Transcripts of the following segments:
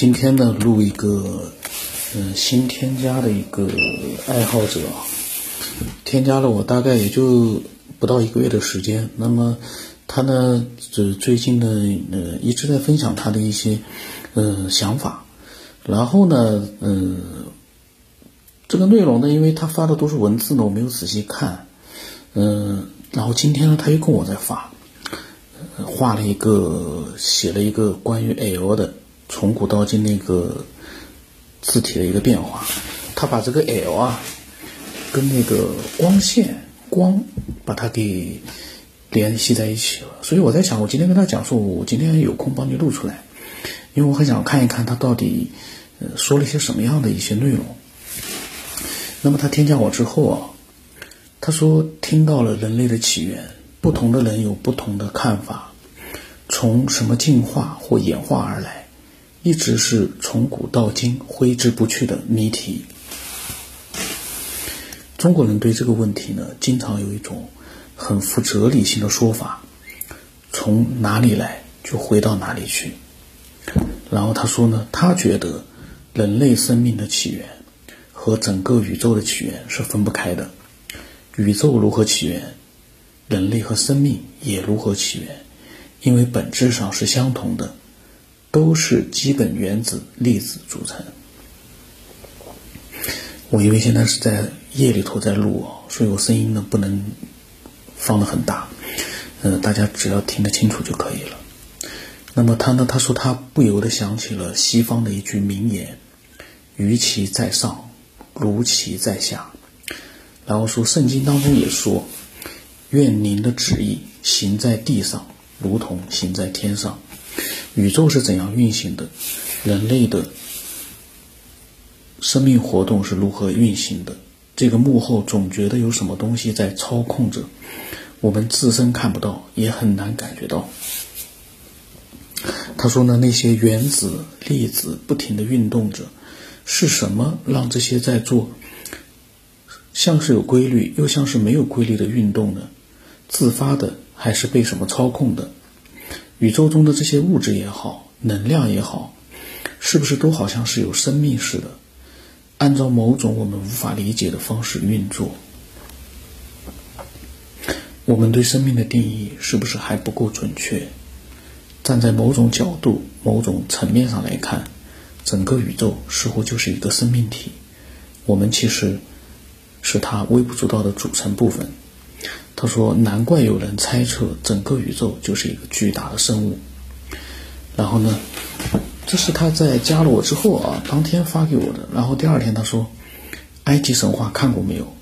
今天呢，录一个嗯新添加的一个爱好者，添加了我大概也就不到一个月的时间。那么他呢，这最近呢，呃一直在分享他的一些呃想法。然后呢，嗯，这个内容呢，因为他发的都是文字呢，我没有仔细看。嗯，然后今天呢，他又跟我在发，画了一个写了一个关于 L 的。从古到今那个字体的一个变化，他把这个 L 啊跟那个光线光把它给联系在一起了，所以我在想，我今天跟他讲说，我今天有空帮你录出来，因为我很想看一看他到底呃说了一些什么样的一些内容。那么他添加我之后啊，他说听到了人类的起源，不同的人有不同的看法，从什么进化或演化而来。一直是从古到今挥之不去的谜题。中国人对这个问题呢，经常有一种很富哲理性的说法：从哪里来就回到哪里去。然后他说呢，他觉得人类生命的起源和整个宇宙的起源是分不开的。宇宙如何起源，人类和生命也如何起源，因为本质上是相同的。都是基本原子粒子组成。我因为现在是在夜里头在录，所以我声音呢不能放的很大，呃，大家只要听得清楚就可以了。那么他呢，他说他不由得想起了西方的一句名言：“于其在上，如其在下。”然后说圣经当中也说：“愿您的旨意行在地上，如同行在天上。”宇宙是怎样运行的？人类的生命活动是如何运行的？这个幕后总觉得有什么东西在操控着，我们自身看不到，也很难感觉到。他说呢，那些原子粒子不停的运动着，是什么让这些在做像是有规律又像是没有规律的运动呢？自发的还是被什么操控的？宇宙中的这些物质也好，能量也好，是不是都好像是有生命似的，按照某种我们无法理解的方式运作？我们对生命的定义是不是还不够准确？站在某种角度、某种层面上来看，整个宇宙似乎就是一个生命体，我们其实是它微不足道的组成部分。他说：“难怪有人猜测整个宇宙就是一个巨大的生物。”然后呢，这是他在加了我之后啊，当天发给我的。然后第二天他说：“埃及神话看过没有？”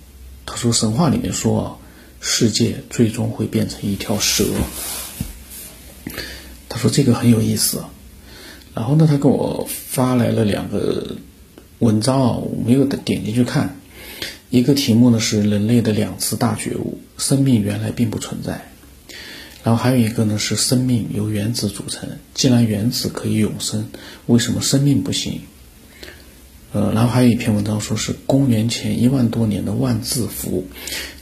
他说：“神话里面说啊，世界最终会变成一条蛇。”他说这个很有意思。然后呢，他给我发来了两个文章啊，我没有点进去看。一个题目呢是人类的两次大觉悟，生命原来并不存在。然后还有一个呢是生命由原子组成，既然原子可以永生，为什么生命不行？呃，然后还有一篇文章说是公元前一万多年的万字符，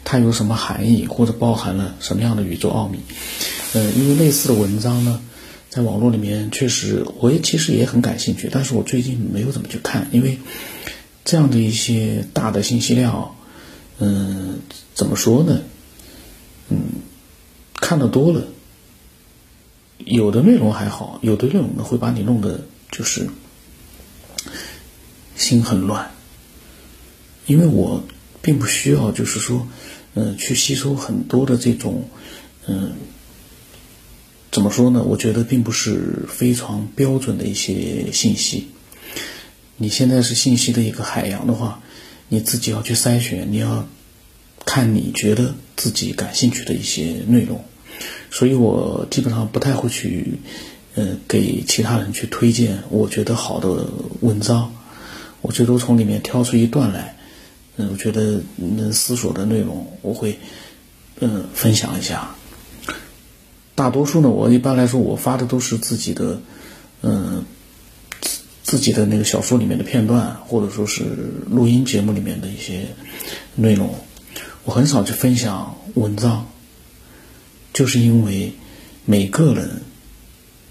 它有什么含义或者包含了什么样的宇宙奥秘？呃，因为类似的文章呢，在网络里面确实我也其实也很感兴趣，但是我最近没有怎么去看，因为。这样的一些大的信息量，嗯，怎么说呢？嗯，看的多了，有的内容还好，有的内容呢会把你弄得就是心很乱。因为我并不需要，就是说，嗯，去吸收很多的这种，嗯，怎么说呢？我觉得并不是非常标准的一些信息。你现在是信息的一个海洋的话，你自己要去筛选，你要看你觉得自己感兴趣的一些内容。所以我基本上不太会去，呃，给其他人去推荐我觉得好的文章。我最多从里面挑出一段来，嗯，我觉得能思索的内容，我会，嗯，分享一下。大多数呢，我一般来说我发的都是自己的，嗯。自己的那个小说里面的片段，或者说是录音节目里面的一些内容，我很少去分享文章，就是因为每个人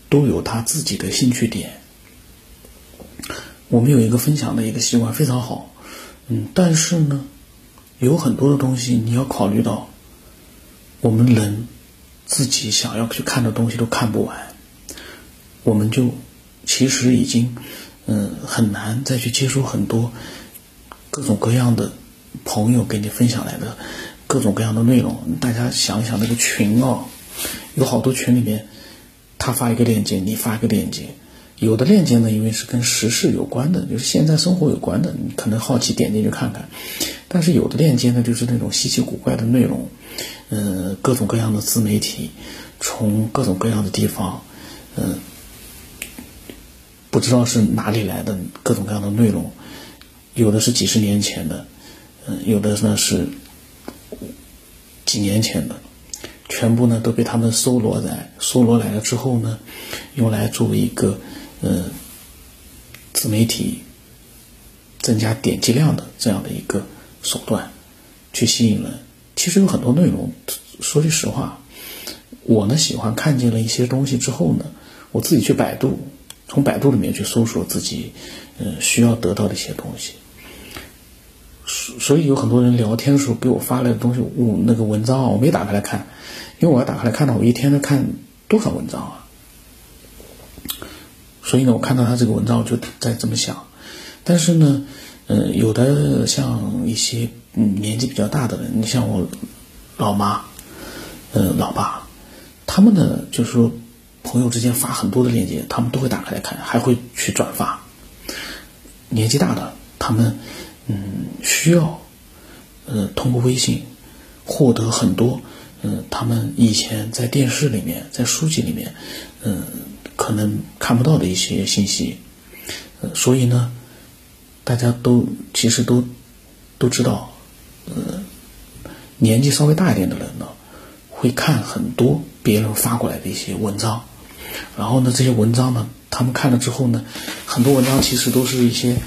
都有他自己的兴趣点，我们有一个分享的一个习惯非常好，嗯，但是呢，有很多的东西你要考虑到，我们人自己想要去看的东西都看不完，我们就其实已经嗯很难再去接收很多各种各样的朋友给你分享来的各种各样的内容。大家想一想那个群啊，有好多群里面。他发一个链接，你发一个链接，有的链接呢，因为是跟时事有关的，就是现在生活有关的，你可能好奇点进去看看。但是有的链接呢，就是那种稀奇古怪的内容，嗯，各种各样的自媒体，从各种各样的地方，嗯，不知道是哪里来的各种各样的内容，有的是几十年前的，嗯，有的呢是几年前的。全部呢都被他们搜罗来，搜罗来了之后呢，用来作为一个呃自媒体增加点击量的这样的一个手段，去吸引人。其实有很多内容，说句实话，我呢喜欢看见了一些东西之后呢，我自己去百度，从百度里面去搜索自己嗯需要得到的一些东西。所所以有很多人聊天的时候给我发来的东西，我那个文章啊，我没打开来看。因为我要打开来看的话，我一天能看多少文章啊？所以呢，我看到他这个文章，我就在这么想。但是呢，嗯，有的像一些嗯年纪比较大的人，你像我老妈，嗯，老爸，他们呢，就是说朋友之间发很多的链接，他们都会打开来看，还会去转发。年纪大的，他们嗯需要呃通过微信获得很多。嗯，他们以前在电视里面，在书籍里面，嗯，可能看不到的一些信息，呃，所以呢，大家都其实都都知道，呃，年纪稍微大一点的人呢，会看很多别人发过来的一些文章，然后呢，这些文章呢，他们看了之后呢，很多文章其实都是一些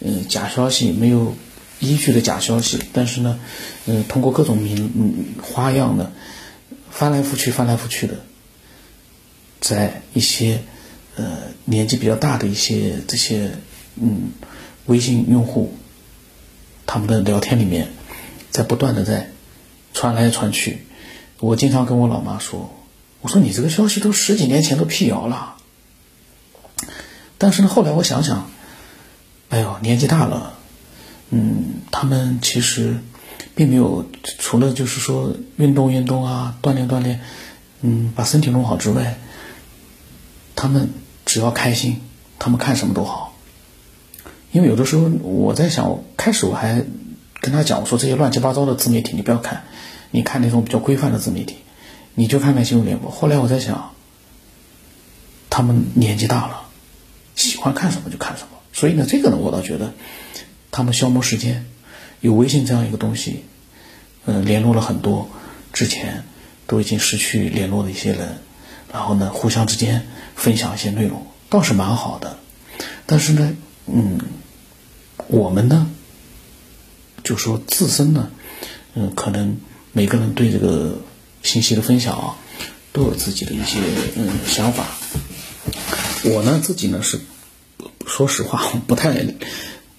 嗯假消息，没有。依据的假消息，但是呢，嗯，通过各种名花样的翻来覆去、翻来覆去的，在一些呃年纪比较大的一些这些嗯微信用户他们的聊天里面，在不断的在传来传去。我经常跟我老妈说：“我说你这个消息都十几年前都辟谣了。”但是呢，后来我想想，哎呦，年纪大了。嗯，他们其实并没有除了就是说运动运动啊，锻炼锻炼，嗯，把身体弄好之外，他们只要开心，他们看什么都好。因为有的时候我在想，开始我还跟他讲，我说这些乱七八糟的自媒体你不要看，你看那种比较规范的自媒体，你就看看新闻联播。后来我在想，他们年纪大了，喜欢看什么就看什么，所以呢，这个呢，我倒觉得。他们消磨时间，有微信这样一个东西，嗯，联络了很多之前都已经失去联络的一些人，然后呢，互相之间分享一些内容，倒是蛮好的。但是呢，嗯，我们呢，就说自身呢，嗯，可能每个人对这个信息的分享啊，都有自己的一些嗯想法。我呢，自己呢是说实话不太。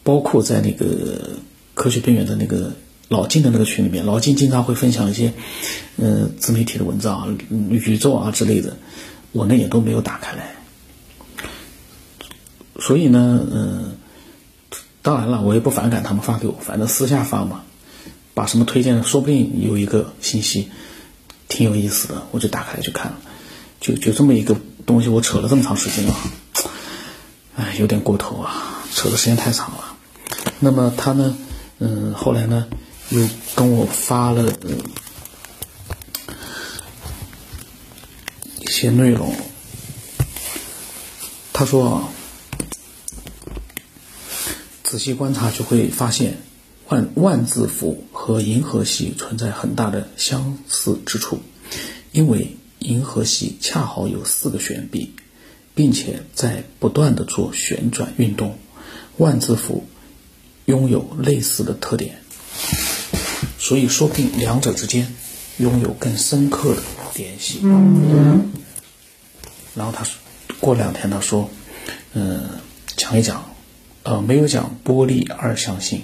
包括在那个科学边缘的那个老金的那个群里面，老金经常会分享一些，呃，自媒体的文章啊、宇宙啊之类的，我呢也都没有打开来。所以呢，嗯，当然了，我也不反感他们发给我，反正私下发嘛，把什么推荐，说不定有一个信息挺有意思的，我就打开去看了，就就这么一个东西，我扯了这么长时间啊，哎，有点过头啊，扯的时间太长了。那么他呢，嗯，后来呢，又跟我发了一些内容。他说，仔细观察就会发现，万万字符和银河系存在很大的相似之处，因为银河系恰好有四个旋臂，并且在不断的做旋转运动，万字符。拥有类似的特点，所以说不定两者之间拥有更深刻的联系。然后他说，过两天他说，嗯，讲一讲呃，没有讲波粒二象性。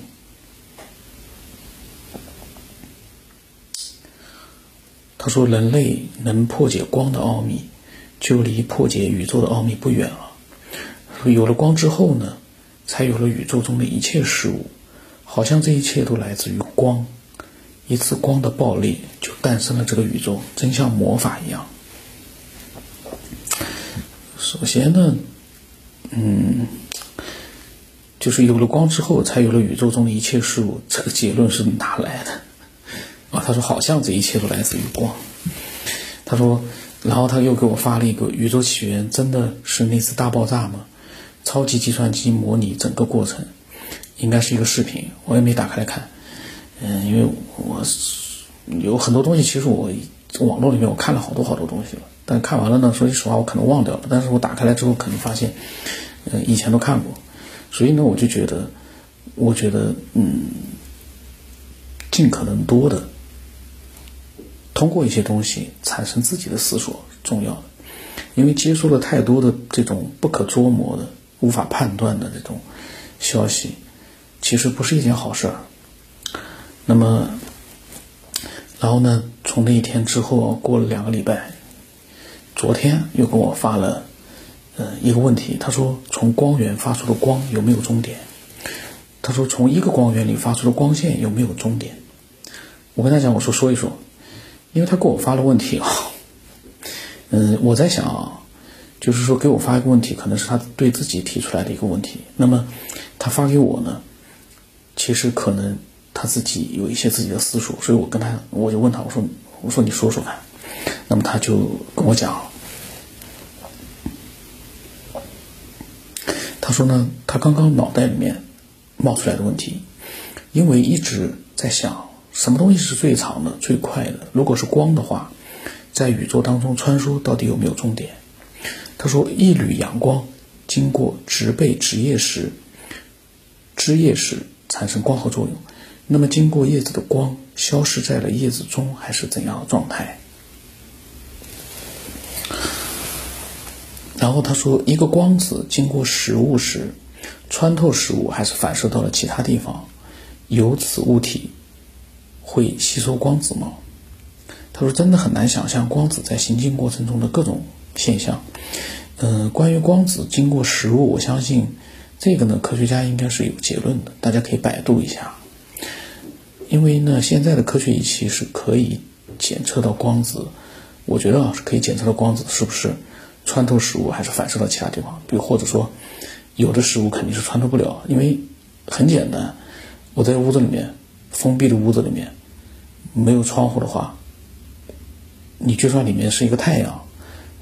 他说，人类能破解光的奥秘，就离破解宇宙的奥秘不远了。有了光之后呢，才有了宇宙中的一切事物，好像这一切都来自于光。一次光的爆裂，就诞生了这个宇宙，真像魔法一样。首先呢，嗯，就是有了光之后，才有了宇宙中的一切事物。这个结论是哪来的？啊，他说好像这一切都来自于光。他说，然后他又给我发了一个宇宙起源，真的是那次大爆炸吗？超级计算机模拟整个过程，应该是一个视频，我也没打开来看。嗯，因为我有很多东西，其实我网络里面我看了好多好多东西了，但看完了呢，说句实话，我可能忘掉了。但是我打开来之后，可能发现，嗯，以前都看过，所以呢，我就觉得，我觉得，嗯，尽可能多的通过一些东西产生自己的思索重要的，因为接触了太多的这种不可捉摸的、无法判断的这种消息，其实不是一件好事儿。那么，然后呢？从那一天之后，过了两个礼拜，昨天又给我发了，呃，一个问题。他说：“从光源发出的光有没有终点？”他说：“从一个光源里发出的光线有没有终点？”我跟他讲，我说说一说，因为他给我发了问题啊。嗯，我在想啊，就是说给我发一个问题，可能是他对自己提出来的一个问题。那么他发给我呢，其实可能。他自己有一些自己的思索，所以我跟他，我就问他，我说，我说你说说看。那么他就跟我讲，他说呢，他刚刚脑袋里面冒出来的问题，因为一直在想什么东西是最长的、最快的。如果是光的话，在宇宙当中穿梭到底有没有终点？他说，一缕阳光经过植被枝叶时，枝叶时产生光合作用。那么，经过叶子的光消失在了叶子中，还是怎样的状态？然后他说，一个光子经过食物时，穿透食物还是反射到了其他地方？由此物体会吸收光子吗？他说，真的很难想象光子在行进过程中的各种现象。嗯，关于光子经过食物，我相信这个呢，科学家应该是有结论的，大家可以百度一下。因为呢，现在的科学仪器是可以检测到光子，我觉得啊是可以检测到光子是不是穿透食物还是反射到其他地方。比如或者说，有的食物肯定是穿透不了，因为很简单，我在屋子里面封闭的屋子里面没有窗户的话，你就算里面是一个太阳，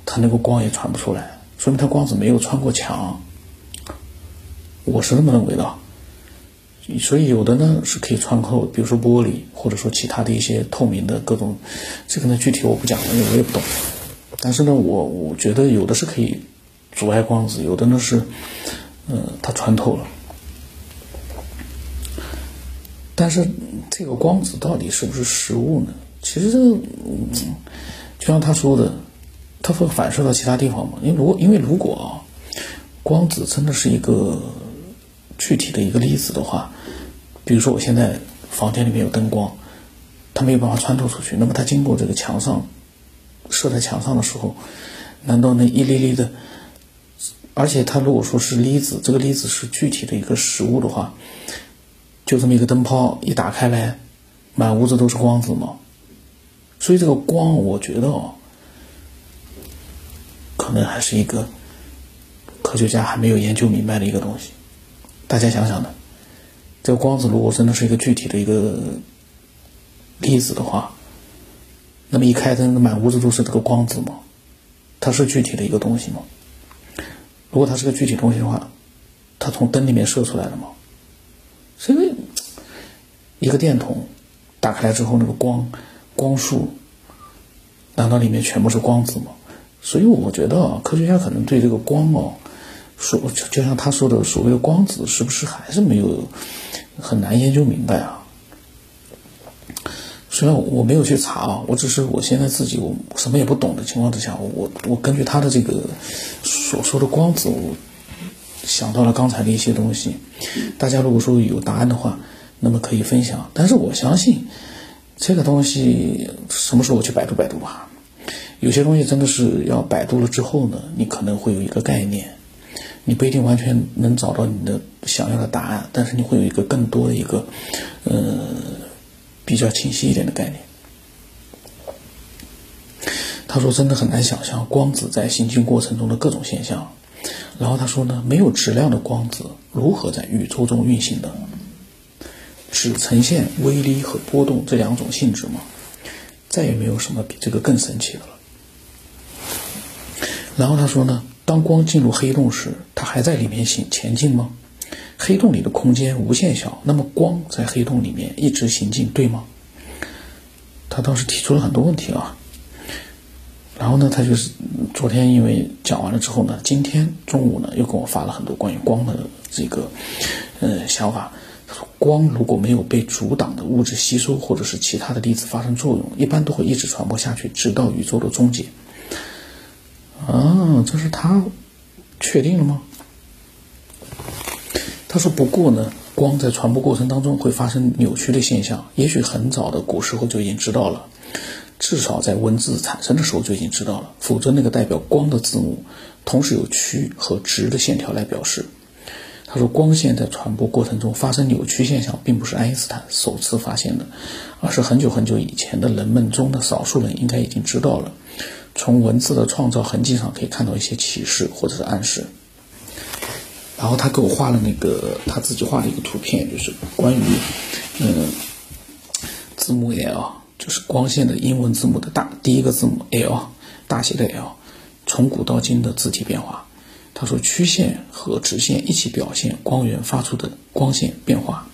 它那个光也传不出来，说明它光子没有穿过墙。我是这么认为的。所以有的呢是可以穿透，比如说玻璃，或者说其他的一些透明的各种，这个呢具体我不讲了，因为我也不懂。但是呢，我我觉得有的是可以阻碍光子，有的呢是，嗯，它穿透了。但是这个光子到底是不是实物呢？其实这个，嗯，就像他说的，它会反射到其他地方吗？因为如果因为如果啊，光子真的是一个。具体的一个粒子的话，比如说我现在房间里面有灯光，它没有办法穿透出去，那么它经过这个墙上，射在墙上的时候，难道那一粒粒的，而且它如果说是粒子，这个粒子是具体的一个实物的话，就这么一个灯泡一打开来，满屋子都是光子吗？所以这个光，我觉得哦，可能还是一个科学家还没有研究明白的一个东西。大家想想呢，这个光子如果真的是一个具体的一个粒子的话，那么一开灯，满屋子都是这个光子吗？它是具体的一个东西吗？如果它是个具体东西的话，它从灯里面射出来的吗？所以，一个电筒打开来之后，那个光光束，难道里面全部是光子吗？所以我觉得啊，科学家可能对这个光哦。说就就像他说的，所谓的光子是不是还是没有很难研究明白啊？虽然我没有去查啊，我只是我现在自己我什么也不懂的情况之下，我我根据他的这个所说的光子，我想到了刚才的一些东西。大家如果说有答案的话，那么可以分享。但是我相信这个东西什么时候我去百度百度吧。有些东西真的是要百度了之后呢，你可能会有一个概念，你不一定完全能找到你的想要的答案，但是你会有一个更多的一个，呃，比较清晰一点的概念。他说：“真的很难想象光子在行进过程中的各种现象。”然后他说呢：“没有质量的光子如何在宇宙中运行的？只呈现微粒和波动这两种性质吗？再也没有什么比这个更神奇的了。”然后他说呢，当光进入黑洞时，它还在里面行前进吗？黑洞里的空间无限小，那么光在黑洞里面一直行进，对吗？他当时提出了很多问题啊。然后呢，他就是昨天因为讲完了之后呢，今天中午呢又给我发了很多关于光的这个呃想法。他说，光如果没有被阻挡的物质吸收，或者是其他的粒子发生作用，一般都会一直传播下去，直到宇宙的终结。啊，这是他确定了吗？他说：“不过呢，光在传播过程当中会发生扭曲的现象，也许很早的古时候就已经知道了，至少在文字产生的时候就已经知道了。否则，那个代表光的字母同时有曲和直的线条来表示。”他说：“光线在传播过程中发生扭曲现象，并不是爱因斯坦首次发现的，而是很久很久以前的人们中的少数人应该已经知道了。”从文字的创造痕迹上可以看到一些启示或者是暗示。然后他给我画了那个他自己画的一个图片，就是关于嗯字母 L，就是光线的英文字母的大第一个字母 L，大写的 L，从古到今的字体变化。他说曲线和直线一起表现光源发出的光线变化。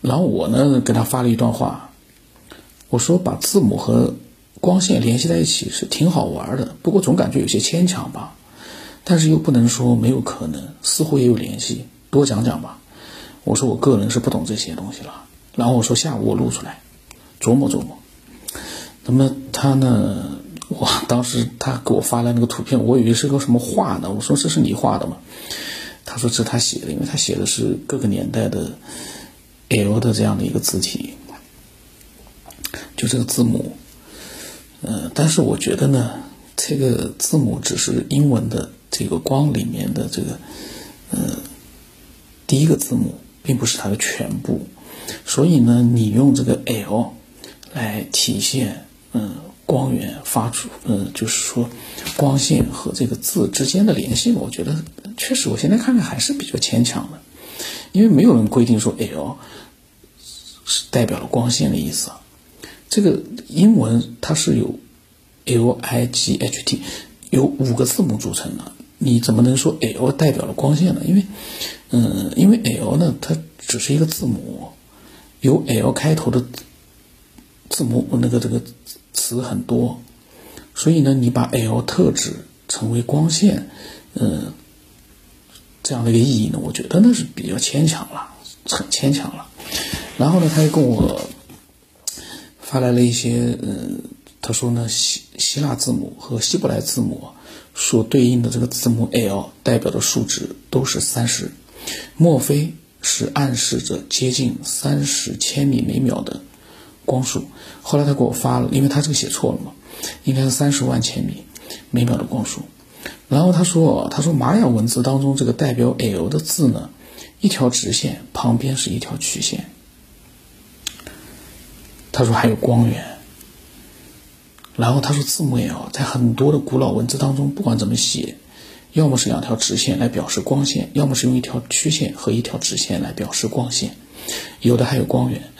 然后我呢给他发了一段话，我说把字母和光线联系在一起是挺好玩的，不过总感觉有些牵强吧。但是又不能说没有可能，似乎也有联系。多讲讲吧。我说我个人是不懂这些东西了。然后我说下午我录出来，琢磨琢磨。那么他呢？我当时他给我发来那个图片，我以为是个什么画呢？我说这是你画的吗？他说这是他写的，因为他写的是各个年代的 L 的这样的一个字体，就这个字母。呃，但是我觉得呢，这个字母只是英文的这个光里面的这个，呃，第一个字母，并不是它的全部。所以呢，你用这个 L 来体现，嗯，光源发出，嗯，就是说光线和这个字之间的联系，我觉得确实，我现在看看还是比较牵强的，因为没有人规定说 L 是代表了光线的意思。这个英文它是由 L I G H T 由五个字母组成的，你怎么能说 L 代表了光线呢？因为，嗯，因为 L 呢，它只是一个字母，由 L 开头的字母那个这个词很多，所以呢，你把 L 特指成为光线，嗯，这样的一个意义呢，我觉得那是比较牵强了，很牵强了。然后呢，他又跟我。发来了一些，嗯，他说呢，希希腊字母和希伯来字母所对应的这个字母 L 代表的数值都是三十，莫非是暗示着接近三十千米每秒的光速？后来他给我发了，因为他这个写错了嘛，应该是三十万千米每秒的光速。然后他说，他说玛雅文字当中这个代表 L 的字呢，一条直线旁边是一条曲线。他说还有光源，然后他说字母 L 在很多的古老文字当中，不管怎么写，要么是两条直线来表示光线，要么是用一条曲线和一条直线来表示光线，有的还有光源。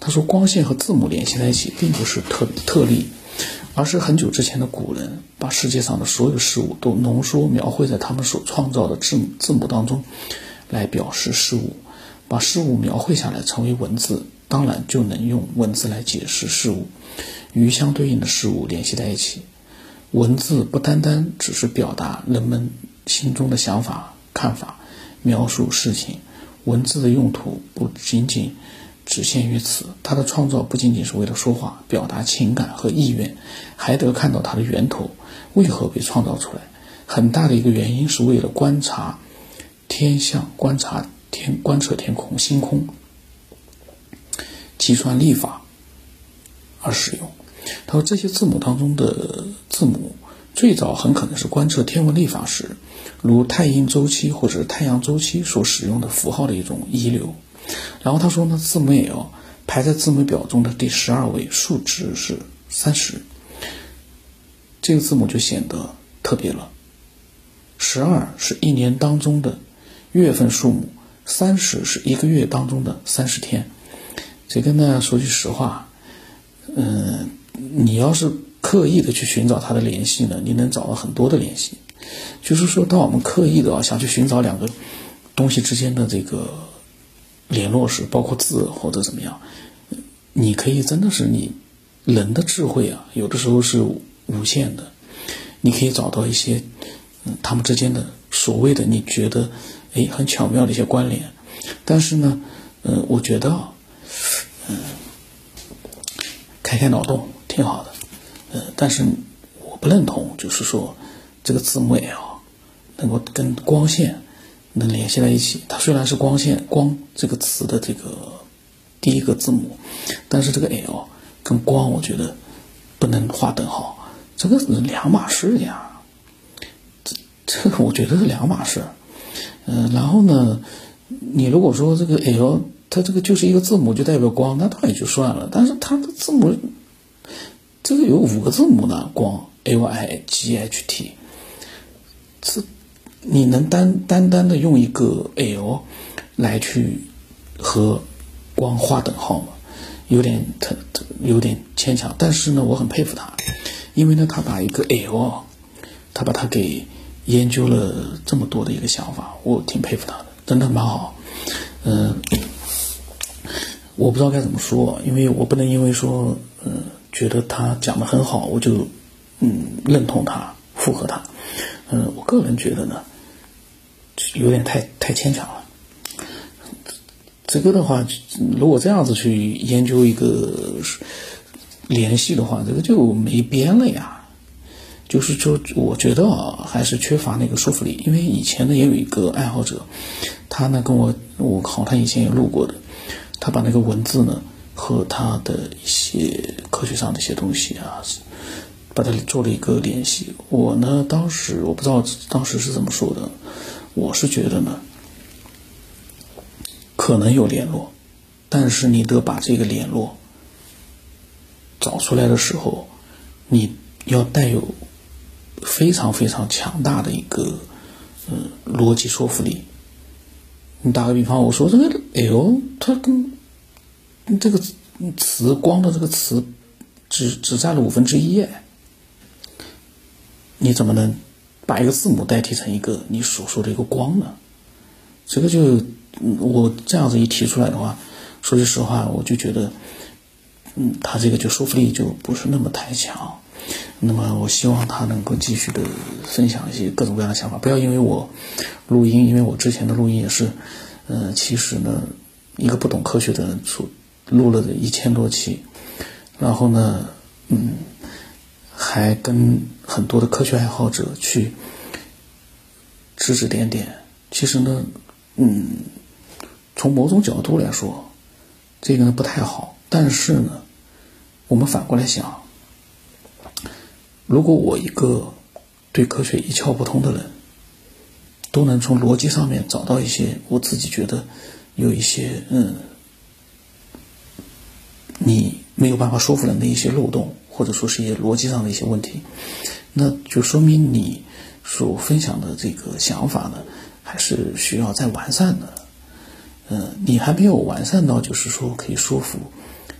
他说光线和字母联系在一起，并不是特特例，而是很久之前的古人把世界上的所有事物都浓缩描绘在他们所创造的字字母当中，来表示事物，把事物描绘下来成为文字。当然就能用文字来解释事物，与相对应的事物联系在一起。文字不单单只是表达人们心中的想法、看法，描述事情。文字的用途不仅仅只限于此，它的创造不仅仅是为了说话、表达情感和意愿，还得看到它的源头为何被创造出来。很大的一个原因是为了观察天象、观察天、观测天空、星空、计算历法而使用。他说这些字母当中的字母最早很可能是观测天文历法时，如太阴周期或者太阳周期所使用的符号的一种遗留。然后他说呢，字母 L 排在字母表中的第十二位，数值是三十。这个字母就显得特别了。十二是一年当中的月份数目，三十是一个月当中的三十天。这跟大家，说句实话，嗯，你要是刻意的去寻找它的联系呢，你能找到很多的联系。就是说，当我们刻意的啊想去寻找两个东西之间的这个联络时，包括字或者怎么样，你可以真的是你人的智慧啊，有的时候是。无限的，你可以找到一些，嗯，他们之间的所谓的你觉得，哎，很巧妙的一些关联。但是呢，嗯，我觉得，嗯，开开脑洞挺好的，呃，但是我不认同，就是说这个字母 L 能够跟光线能联系在一起。它虽然是光线“光”这个词的这个第一个字母，但是这个 L 跟光，我觉得不能划等号。这个是两码事呀，这这个我觉得是两码事。嗯，然后呢，你如果说这个 L 它这个就是一个字母就代表光，那倒也就算了。但是它的字母这个有五个字母呢，光 L I G H T，这你能单单单的用一个 L 来去和光划等号吗？有点特有点牵强。但是呢，我很佩服他。因为呢，他把一个 L，他把它给研究了这么多的一个想法，我挺佩服他的，真的蛮好。嗯，我不知道该怎么说，因为我不能因为说，嗯，觉得他讲的很好，我就嗯认同他，附和他。嗯，我个人觉得呢，有点太太牵强了。这个的话，如果这样子去研究一个。联系的话，这个就没边了呀。就是说，我觉得啊，还是缺乏那个说服力。因为以前呢，也有一个爱好者，他呢跟我，我好，他以前也录过的，他把那个文字呢和他的一些科学上的一些东西啊，把它做了一个联系。我呢，当时我不知道当时是怎么说的，我是觉得呢，可能有联络，但是你得把这个联络。找出来的时候，你要带有非常非常强大的一个嗯逻辑说服力。你打个比方，我说这个 L 它跟这个词光的这个词只只占了五分之一，你怎么能把一个字母代替成一个你所说的一个光呢？这个就我这样子一提出来的话，说句实话，我就觉得。嗯，他这个就说服力就不是那么太强。那么，我希望他能够继续的分享一些各种各样的想法。不要因为我录音，因为我之前的录音也是，嗯，其实呢，一个不懂科学的人录录了一千多期，然后呢，嗯，还跟很多的科学爱好者去指指点点。其实呢，嗯，从某种角度来说，这个呢不太好。但是呢，我们反过来想，如果我一个对科学一窍不通的人，都能从逻辑上面找到一些我自己觉得有一些嗯，你没有办法说服人的一些漏洞，或者说是一些逻辑上的一些问题，那就说明你所分享的这个想法呢，还是需要再完善的。嗯，你还没有完善到就是说可以说服。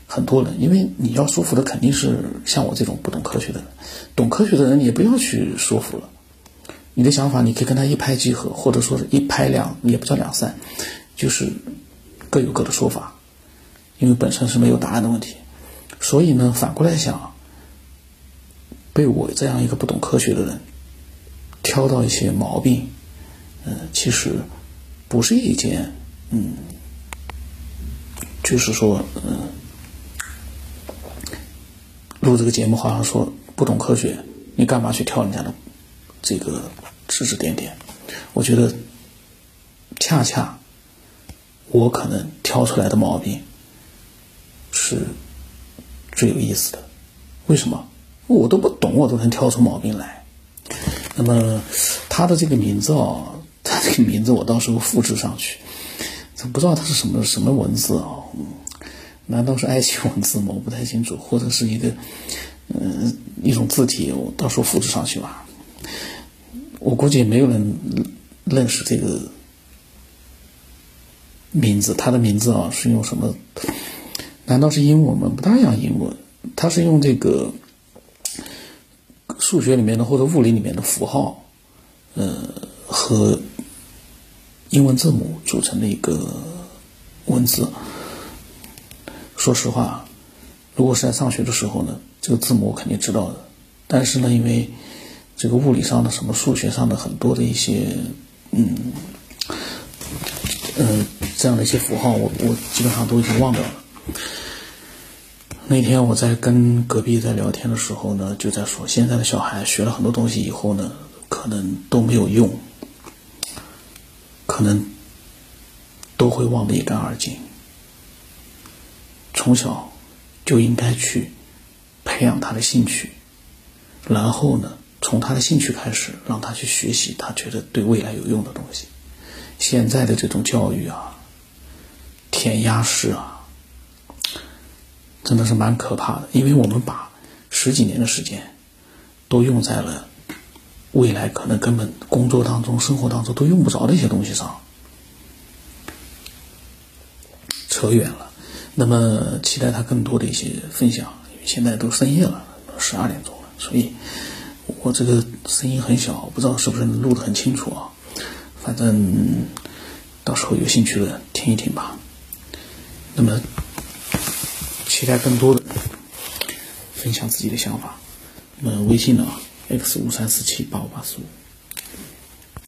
很多人，因为你要说服的肯定是像我这种不懂科学的人，懂科学的人也不要去说服了。你的想法你可以跟他一拍即合，或者说是一拍两也不叫两散，就是各有各的说法，因为本身是没有答案的问题。所以呢，反过来想，被我这样一个不懂科学的人挑到一些毛病，嗯，其实不是一件，嗯，就是说，嗯。录这个节目好像说不懂科学，你干嘛去挑人家的这个指指点点？我觉得恰恰我可能挑出来的毛病是最有意思的。为什么？我都不懂，我都能挑出毛病来。那么他的这个名字啊，他这个名字我到时候复制上去，不知道他是什么什么文字啊？难道是埃及文字吗？我不太清楚，或者是一个嗯一种字体，我到时候复制上去吧。我估计没有人认识这个名字，他的名字啊是用什么？难道是英文吗？不大像英文，他是用这个。数学里面的或者物理里面的符号，呃，和英文字母组成的一个文字。说实话，如果是在上学的时候呢，这个字母我肯定知道的。但是呢，因为这个物理上的、什么数学上的很多的一些，嗯，呃，这样的一些符号，我我基本上都已经忘掉了。那天我在跟隔壁在聊天的时候呢，就在说现在的小孩学了很多东西以后呢，可能都没有用，可能都会忘得一干二净。从小就应该去培养他的兴趣，然后呢，从他的兴趣开始，让他去学习他觉得对未来有用的东西。现在的这种教育啊，填鸭式啊。真的是蛮可怕的，因为我们把十几年的时间都用在了未来可能根本工作当中、生活当中都用不着的一些东西上，扯远了。那么期待他更多的一些分享，因为现在都深夜了，十二点钟了，所以我这个声音很小，不知道是不是能录得很清楚啊？反正到时候有兴趣的听一听吧。那么。期待更多的分享自己的想法。那么微信呢？x 五三四七八五八四五。